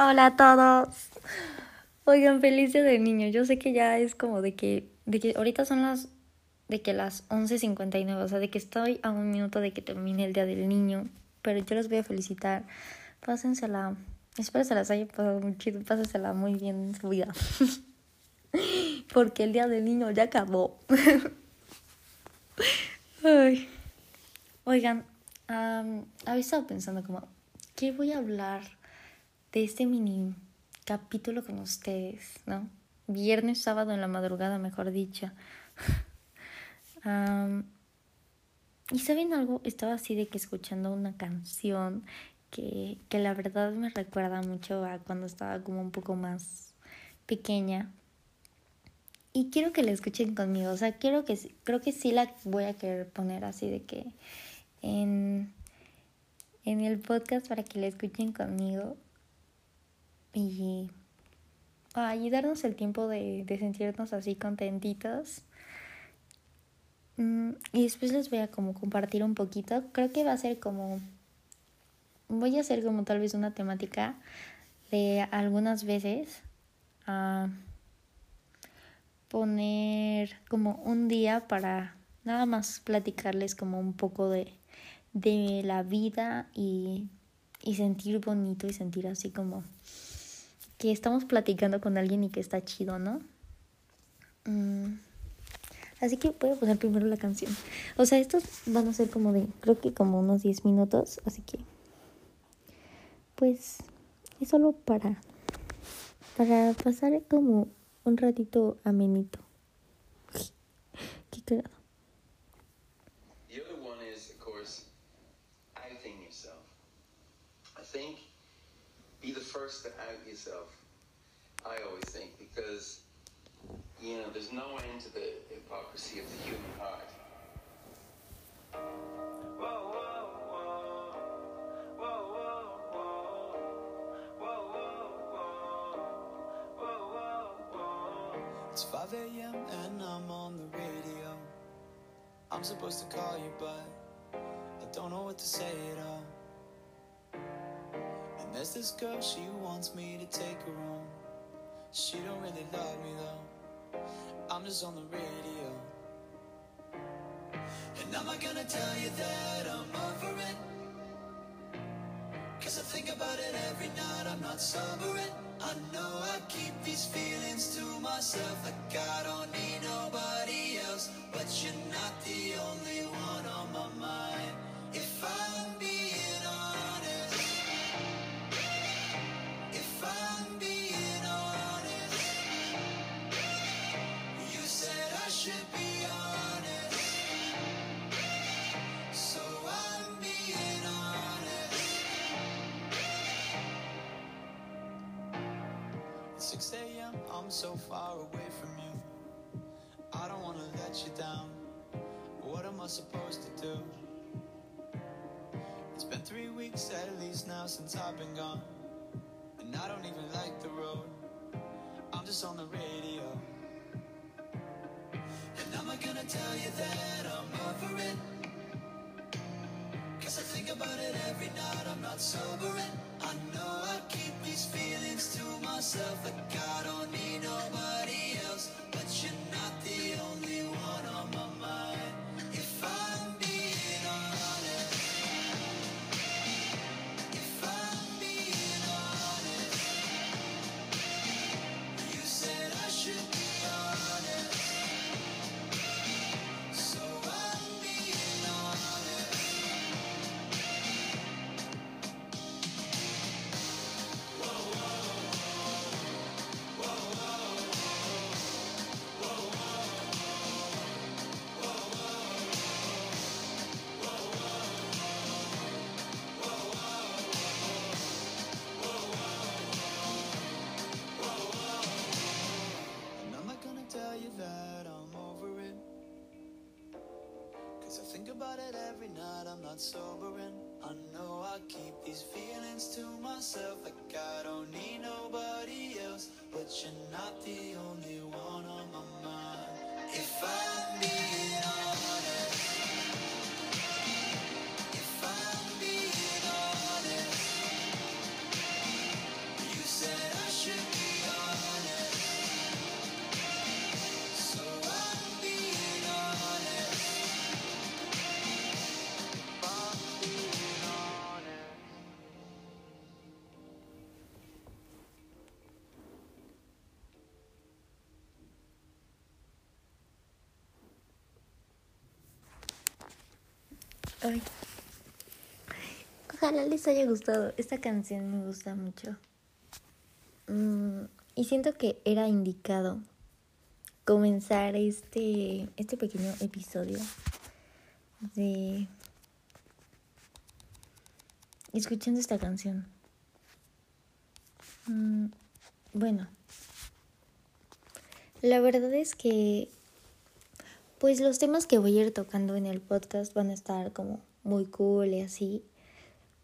Hola a todos. Oigan, feliz día del niño. Yo sé que ya es como de que, de que ahorita son las, de que las 11.59, o sea, de que estoy a un minuto de que termine el día del niño. Pero yo los voy a felicitar. Pásensela. Espero se las haya pasado muy chido. Pásensela muy bien en su vida. Porque el día del niño ya acabó. Ay. Oigan, um, había estado pensando como, ¿qué voy a hablar de este mini capítulo con ustedes, no? Viernes, sábado en la madrugada, mejor dicho. y saben algo, estaba así de que escuchando una canción que, que la verdad me recuerda mucho a cuando estaba como un poco más pequeña. Y quiero que la escuchen conmigo, o sea, quiero que, creo que sí la voy a querer poner así de que en, en el podcast para que la escuchen conmigo y, darnos el tiempo de, de sentirnos así contentitos. Mm, y después les voy a como compartir un poquito. Creo que va a ser como... Voy a hacer como tal vez una temática de algunas veces a poner como un día para nada más platicarles como un poco de, de la vida y, y sentir bonito y sentir así como que estamos platicando con alguien y que está chido, ¿no? Mm. Así que voy a poner primero la canción. O sea, estos van a ser como de, creo que como unos 10 minutos, así que pues es solo para para pasar como un ratito amenito. Qué cagado. Be the first to out yourself. I always think because you know there's no end to the hypocrisy of the human heart. It's 5 a.m. and I'm on the radio. I'm supposed to call you, but I don't know what to say at all. There's this girl, she wants me to take her home. She don't really love me though. I'm just on the radio. And I'm not gonna tell you that I'm over it. Cause I think about it every night, I'm not sobering. I know I keep these feelings to myself, like I don't need nobody I'm so far away from you. I don't wanna let you down. What am I supposed to do? It's been three weeks at least now since I've been gone. And I don't even like the road. I'm just on the radio. And I'm not gonna tell you that I'm over it. Cause I think about it every night, I'm not sobering. I know I keep these feelings to myself, like I don't need nobody not sobering. I know I keep these feelings to myself, like I don't need nobody else. But you're not the Ojalá les haya gustado. Esta canción me gusta mucho. Mm, y siento que era indicado comenzar este, este pequeño episodio de escuchando esta canción. Mm, bueno, la verdad es que pues los temas que voy a ir tocando en el podcast van a estar como muy cool y así.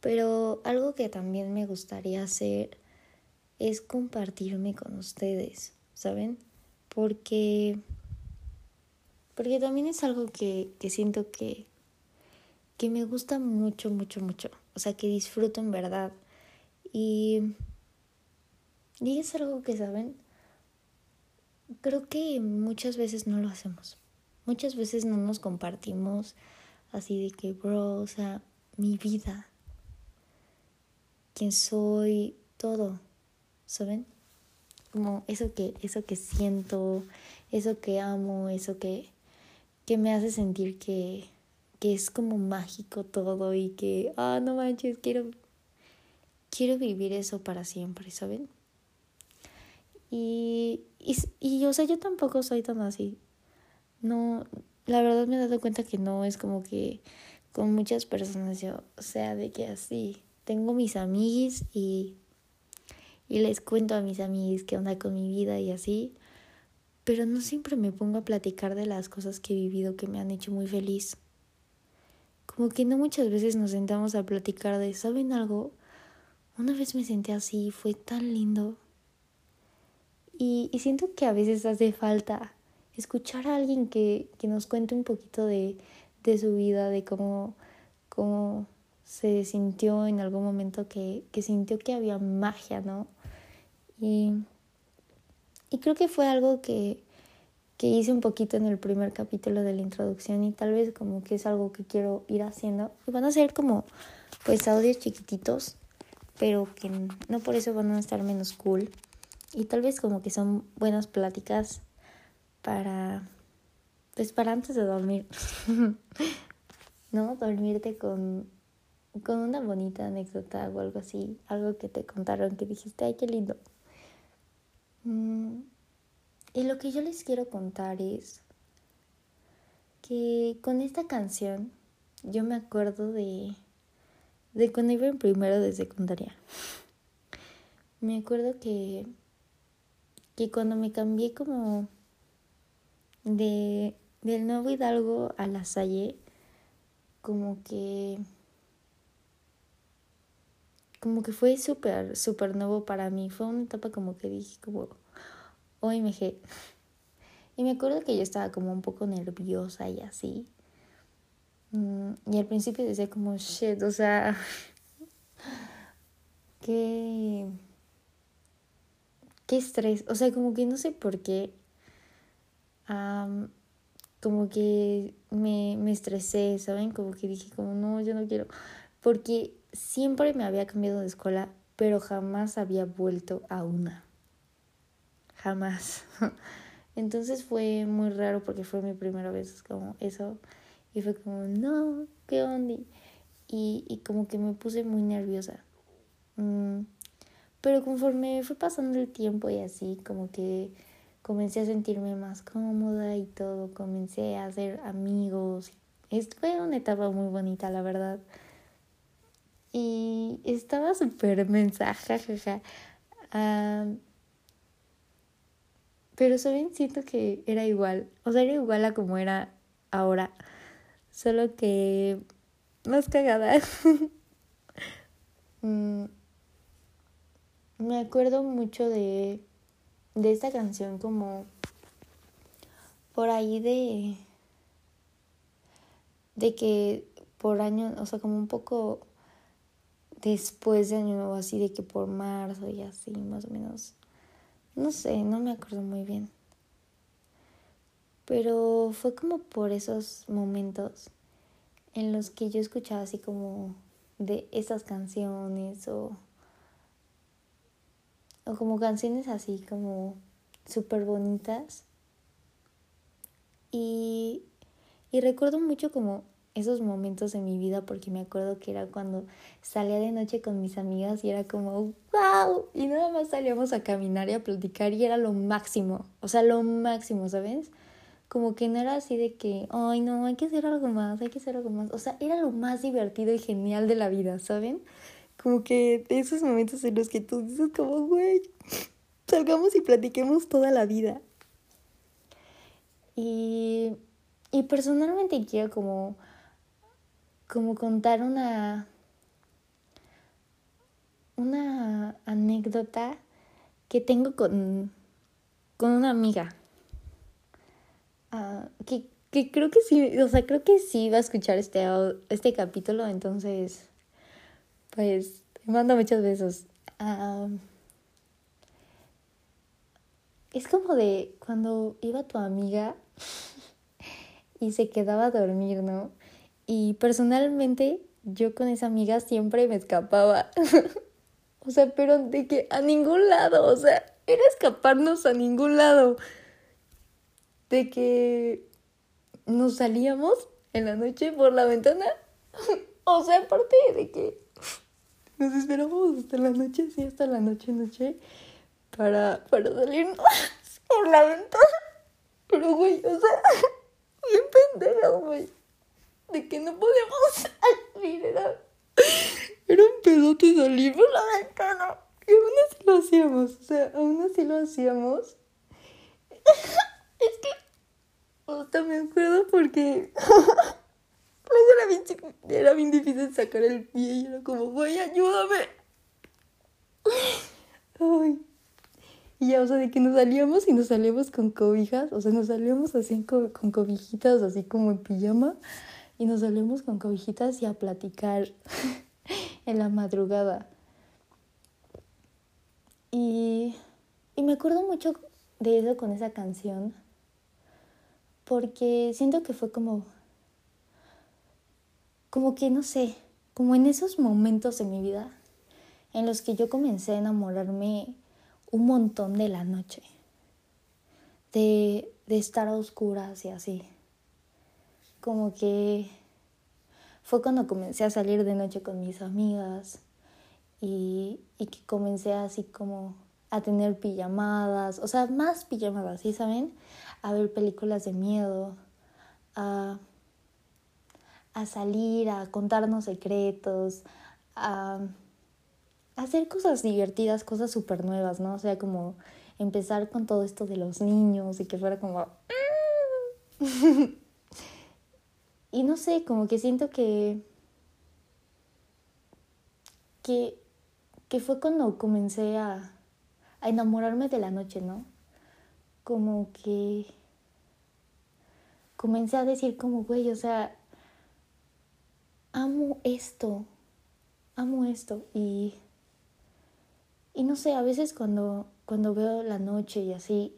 Pero algo que también me gustaría hacer es compartirme con ustedes, ¿saben? Porque porque también es algo que, que siento que, que me gusta mucho, mucho, mucho. O sea, que disfruto en verdad. Y, y es algo que, ¿saben? Creo que muchas veces no lo hacemos. Muchas veces no nos compartimos así de que, bro, o sea, mi vida, quién soy, todo, ¿saben? Como eso que, eso que siento, eso que amo, eso que, que me hace sentir que, que es como mágico todo y que, ah, no manches, quiero, quiero vivir eso para siempre, ¿saben? Y, y, y, o sea, yo tampoco soy tan así. No, la verdad me he dado cuenta que no es como que con muchas personas yo, o sea, de que así, tengo mis amigos y, y les cuento a mis amigos qué onda con mi vida y así, pero no siempre me pongo a platicar de las cosas que he vivido que me han hecho muy feliz. Como que no muchas veces nos sentamos a platicar de, ¿saben algo? Una vez me senté así, fue tan lindo. Y, y siento que a veces hace falta escuchar a alguien que, que nos cuente un poquito de, de su vida, de cómo, cómo se sintió en algún momento que, que sintió que había magia, ¿no? Y y creo que fue algo que, que hice un poquito en el primer capítulo de la introducción y tal vez como que es algo que quiero ir haciendo. Y van a ser como pues audios chiquititos, pero que no por eso van a estar menos cool. Y tal vez como que son buenas pláticas para pues para antes de dormir. ¿No? Dormirte con con una bonita anécdota o algo así, algo que te contaron que dijiste, ay, qué lindo. Mm, y lo que yo les quiero contar es que con esta canción yo me acuerdo de, de cuando iba en primero de secundaria. Me acuerdo que, que cuando me cambié como de, del Nuevo Hidalgo a la Salle, como que como que fue súper, súper nuevo para mí. Fue una etapa como que dije como, OMG. Y me acuerdo que yo estaba como un poco nerviosa y así. Mm, y al principio decía como, shit, o sea, qué, qué estrés. O sea, como que no sé por qué. Como que me, me estresé, ¿saben? Como que dije como, no, yo no quiero. Porque siempre me había cambiado de escuela, pero jamás había vuelto a una. Jamás. Entonces fue muy raro porque fue mi primera vez como eso. Y fue como, no, ¿qué onda? Y, y como que me puse muy nerviosa. Mm, pero conforme fue pasando el tiempo y así, como que comencé a sentirme más cómoda y todo, comencé a hacer amigos. Fue una etapa muy bonita, la verdad. Y estaba súper mensaje, jaja. Ah, pero saben, siento que era igual. O sea, era igual a como era ahora. Solo que más cagada. Mm, me acuerdo mucho de, de esta canción como por ahí de de que por año, o sea, como un poco después de Año Nuevo, así de que por marzo y así, más o menos. No sé, no me acuerdo muy bien. Pero fue como por esos momentos en los que yo escuchaba así como de esas canciones o, o como canciones así como súper bonitas. Y, y recuerdo mucho como esos momentos en mi vida porque me acuerdo que era cuando salía de noche con mis amigas y era como wow y nada más salíamos a caminar y a platicar y era lo máximo, o sea, lo máximo, ¿sabes? Como que no era así de que, ay no, hay que hacer algo más, hay que hacer algo más, o sea, era lo más divertido y genial de la vida, ¿saben? Como que de esos momentos en los que tú dices como, güey, salgamos y platiquemos toda la vida. Y, y personalmente quiero como como contar una, una anécdota que tengo con, con una amiga. Uh, que, que, creo que sí, o sea, creo que sí va a escuchar este, este capítulo, entonces, pues, te mando muchos besos. Es como de cuando iba tu amiga y se quedaba a dormir, ¿no? Y personalmente yo con esa amiga siempre me escapaba. o sea, pero de que a ningún lado, o sea, era escaparnos a ningún lado. De que nos salíamos en la noche por la ventana. o sea, aparte de que nos esperábamos hasta la noche, sí, hasta la noche, noche, para, para salirnos por la ventana. Pero, güey, o sea, bien pendeja, güey de que no podíamos salir. Era, era un pedote salir por la ventana. Y aún así lo hacíamos. O sea, aún así lo hacíamos. es que. Hasta me acuerdo porque. era bien, difícil sacar el pie y era como, güey, ayúdame. Ay. Y ya, o sea, de que nos salíamos y nos salíamos con cobijas, o sea, nos salíamos así con, con cobijitas, así como en pijama y nos salimos con cobijitas y a platicar en la madrugada. Y, y me acuerdo mucho de eso con esa canción, porque siento que fue como, como que no sé, como en esos momentos de mi vida en los que yo comencé a enamorarme un montón de la noche, de, de estar a oscuras y así como que fue cuando comencé a salir de noche con mis amigas y, y que comencé así como a tener pijamadas, o sea, más pijamadas, ¿sí saben? A ver películas de miedo, a, a salir, a contarnos secretos, a, hacer cosas divertidas, cosas súper nuevas, ¿no? O sea, como empezar con todo esto de los niños y que fuera como... Y no sé, como que siento que, que, que fue cuando comencé a, a enamorarme de la noche, ¿no? Como que comencé a decir como, güey, o sea, amo esto, amo esto. Y, y no sé, a veces cuando, cuando veo la noche y así,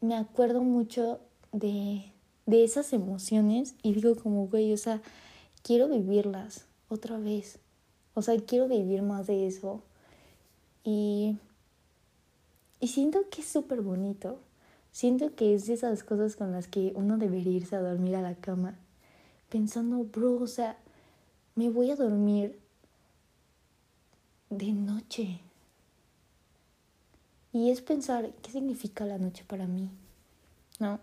me acuerdo mucho de, de esas emociones y digo como, güey, o sea, quiero vivirlas otra vez. O sea, quiero vivir más de eso. Y, y siento que es súper bonito. Siento que es de esas cosas con las que uno debería irse a dormir a la cama. Pensando, bro, o sea, me voy a dormir de noche. Y es pensar, ¿qué significa la noche para mí? ¿No?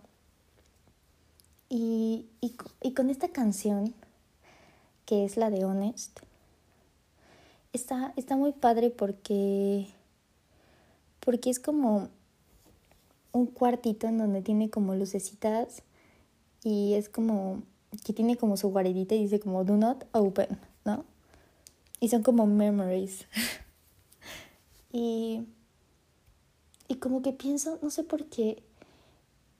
Y, y, con esta canción, que es la de Honest, está, está muy padre porque, porque es como un cuartito en donde tiene como lucecitas y es como que tiene como su guaridita y dice como do not open, ¿no? Y son como memories. y, y como que pienso, no sé por qué,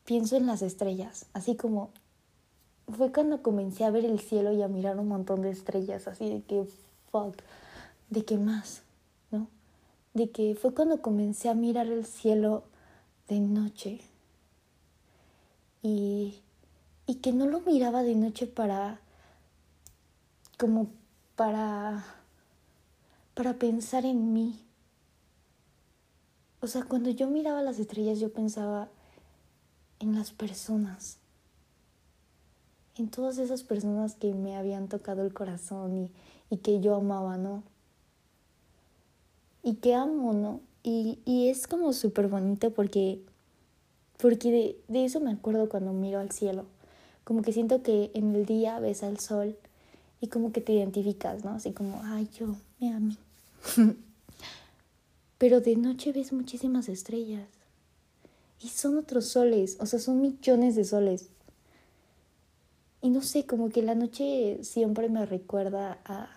pienso en las estrellas, así como fue cuando comencé a ver el cielo y a mirar un montón de estrellas, así de que, fuck, de qué más, ¿no? De que fue cuando comencé a mirar el cielo de noche y, y que no lo miraba de noche para, como para, para pensar en mí. O sea, cuando yo miraba las estrellas yo pensaba en las personas en todas esas personas que me habían tocado el corazón y, y que yo amaba, ¿no? Y que amo, ¿no? Y, y es como súper bonito porque, porque de, de eso me acuerdo cuando miro al cielo. Como que siento que en el día ves al sol y como que te identificas, ¿no? Así como, ay, yo me amo. Pero de noche ves muchísimas estrellas. Y son otros soles, o sea, son millones de soles. Y no sé, como que la noche siempre me recuerda a,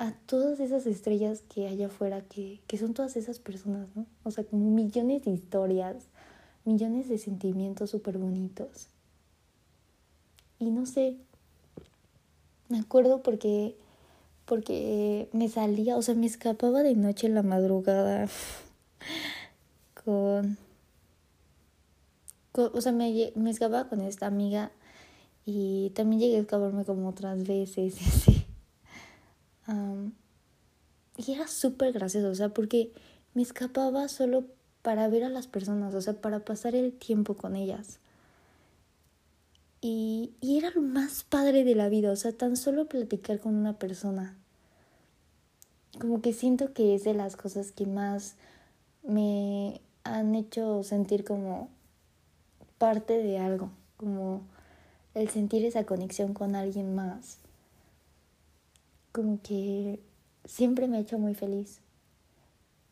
a todas esas estrellas que hay afuera, que, que son todas esas personas, ¿no? O sea, como millones de historias, millones de sentimientos súper bonitos. Y no sé, me acuerdo porque, porque me salía, o sea, me escapaba de noche en la madrugada con, o sea, me, me escapaba con esta amiga y también llegué a escaparme como otras veces y así. Um, y era súper gracioso, o sea, porque me escapaba solo para ver a las personas, o sea, para pasar el tiempo con ellas. Y, era lo más padre de la vida, o sea, tan solo platicar con una persona. Como que siento que es de las cosas que más me han hecho sentir como parte de algo, como el sentir esa conexión con alguien más. Como que siempre me ha hecho muy feliz.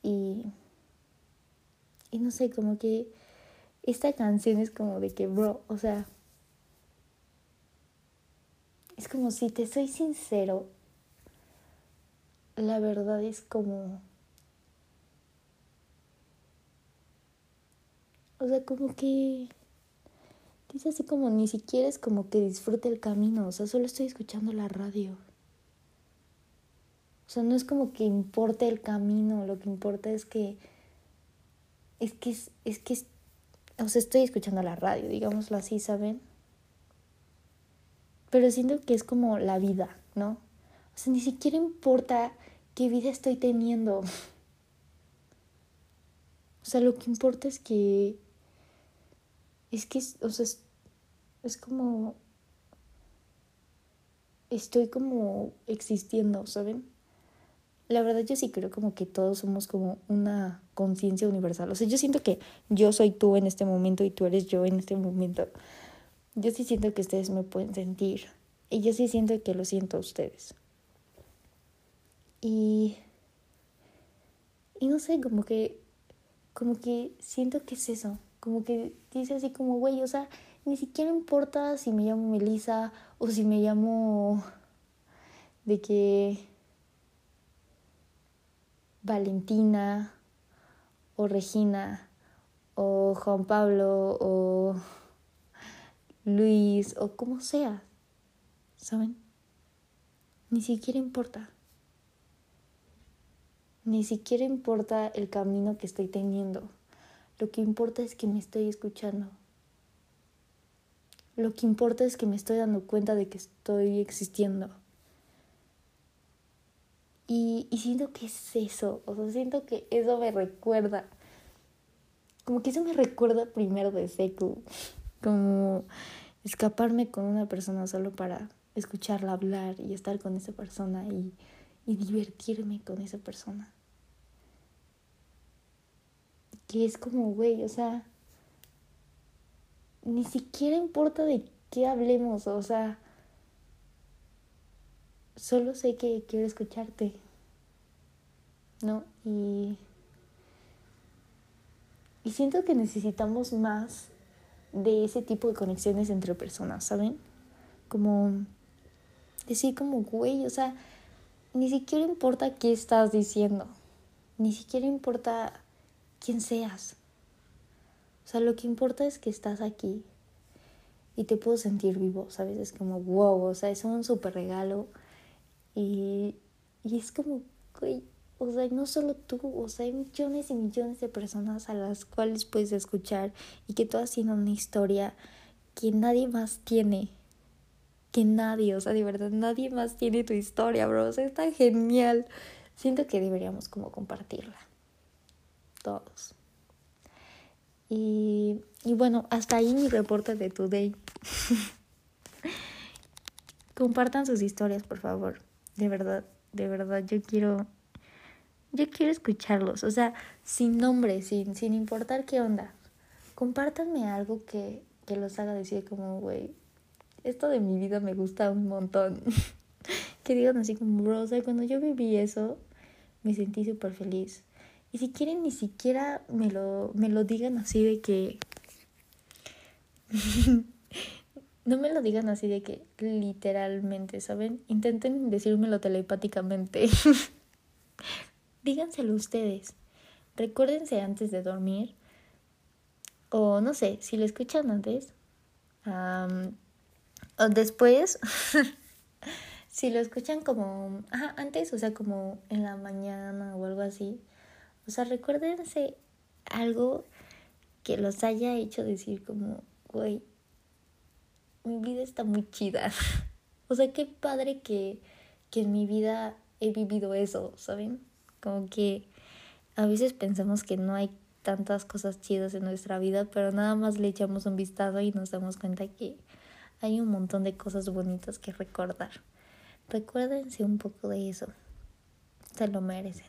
Y, y no sé, como que esta canción es como de que, bro, o sea, es como si te soy sincero, la verdad es como... O sea, como que... Dice así como ni siquiera es como que disfrute el camino, o sea, solo estoy escuchando la radio. O sea, no es como que importe el camino, lo que importa es que... Es que es, es que... o sea, estoy escuchando la radio, digámoslo así, ¿saben? Pero siento que es como la vida, ¿no? O sea, ni siquiera importa qué vida estoy teniendo. O sea, lo que importa es que... Es que, o sea, es, es como... Estoy como existiendo, ¿saben? La verdad yo sí creo como que todos somos como una conciencia universal. O sea, yo siento que yo soy tú en este momento y tú eres yo en este momento yo sí siento que ustedes me pueden sentir. Y yo sí siento que lo siento a ustedes. Y. Y no sé, como que. Como que siento que es eso. Como que dice así como, güey, o sea, ni siquiera importa si me llamo Melissa o si me llamo. de que. Valentina o Regina o Juan Pablo o Luis o como sea, ¿saben? Ni siquiera importa. Ni siquiera importa el camino que estoy teniendo. Lo que importa es que me estoy escuchando. Lo que importa es que me estoy dando cuenta de que estoy existiendo. Y, y siento que es eso, o sea, siento que eso me recuerda. Como que eso me recuerda primero de Seku como escaparme con una persona solo para escucharla hablar y estar con esa persona y, y divertirme con esa persona. Que es como, güey, o sea, ni siquiera importa de qué hablemos, o sea, solo sé que quiero escucharte, ¿no? Y, y siento que necesitamos más de ese tipo de conexiones entre personas, ¿saben? Como decir como, güey, o sea, ni siquiera importa qué estás diciendo, ni siquiera importa quién seas. O sea, lo que importa es que estás aquí y te puedo sentir vivo, ¿sabes? Es como, wow, o sea, es un súper regalo y, y es como, güey, o sea, no solo tú, o sea, hay millones y millones de personas a las cuales puedes escuchar y que todas tienen una historia que nadie más tiene. Que nadie, o sea, de verdad, nadie más tiene tu historia, bro. O sea, está genial. Siento que deberíamos como compartirla. Todos. Y, y bueno, hasta ahí mi reporte de Today. Compartan sus historias, por favor. De verdad, de verdad, yo quiero. Yo quiero escucharlos. O sea, sin nombre, sin, sin importar qué onda. Compártanme algo que, que los haga decir como, güey, esto de mi vida me gusta un montón. que digan así como, bro, o sea, cuando yo viví eso, me sentí súper feliz. Y si quieren, ni siquiera me lo, me lo digan así de que... no me lo digan así de que literalmente, ¿saben? Intenten decírmelo telepáticamente. Díganselo ustedes. Recuérdense antes de dormir. O no sé, si lo escuchan antes. o después. si lo escuchan como. Antes, o sea, como en la mañana o algo así. O sea, recuérdense algo que los haya hecho decir como, güey, mi vida está muy chida. o sea, qué padre que, que en mi vida he vivido eso, ¿saben? Como que a veces pensamos que no hay tantas cosas chidas en nuestra vida, pero nada más le echamos un vistazo y nos damos cuenta que hay un montón de cosas bonitas que recordar. Recuérdense un poco de eso. Se lo merecen.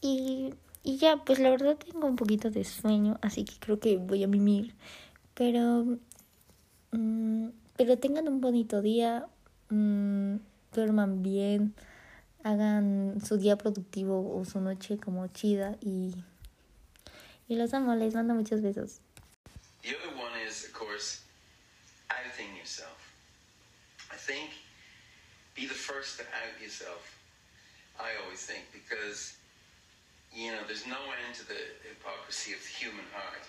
Y, y ya, pues la verdad tengo un poquito de sueño, así que creo que voy a mimir. Pero, mm, pero tengan un bonito día, mm, duerman bien, hagan su día productivo o su noche como chida y, y los amo, les mando muchos besos. The other one is, of course, outing yourself. I think be the first to out yourself. I always think because you know, there's no end to the hypocrisy of the human heart.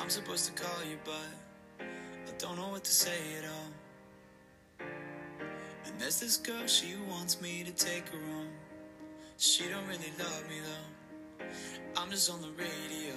I'm supposed to call you, but I don't know what to say at all. And there's this girl, she wants me to take her home. She don't really love me though. I'm just on the radio.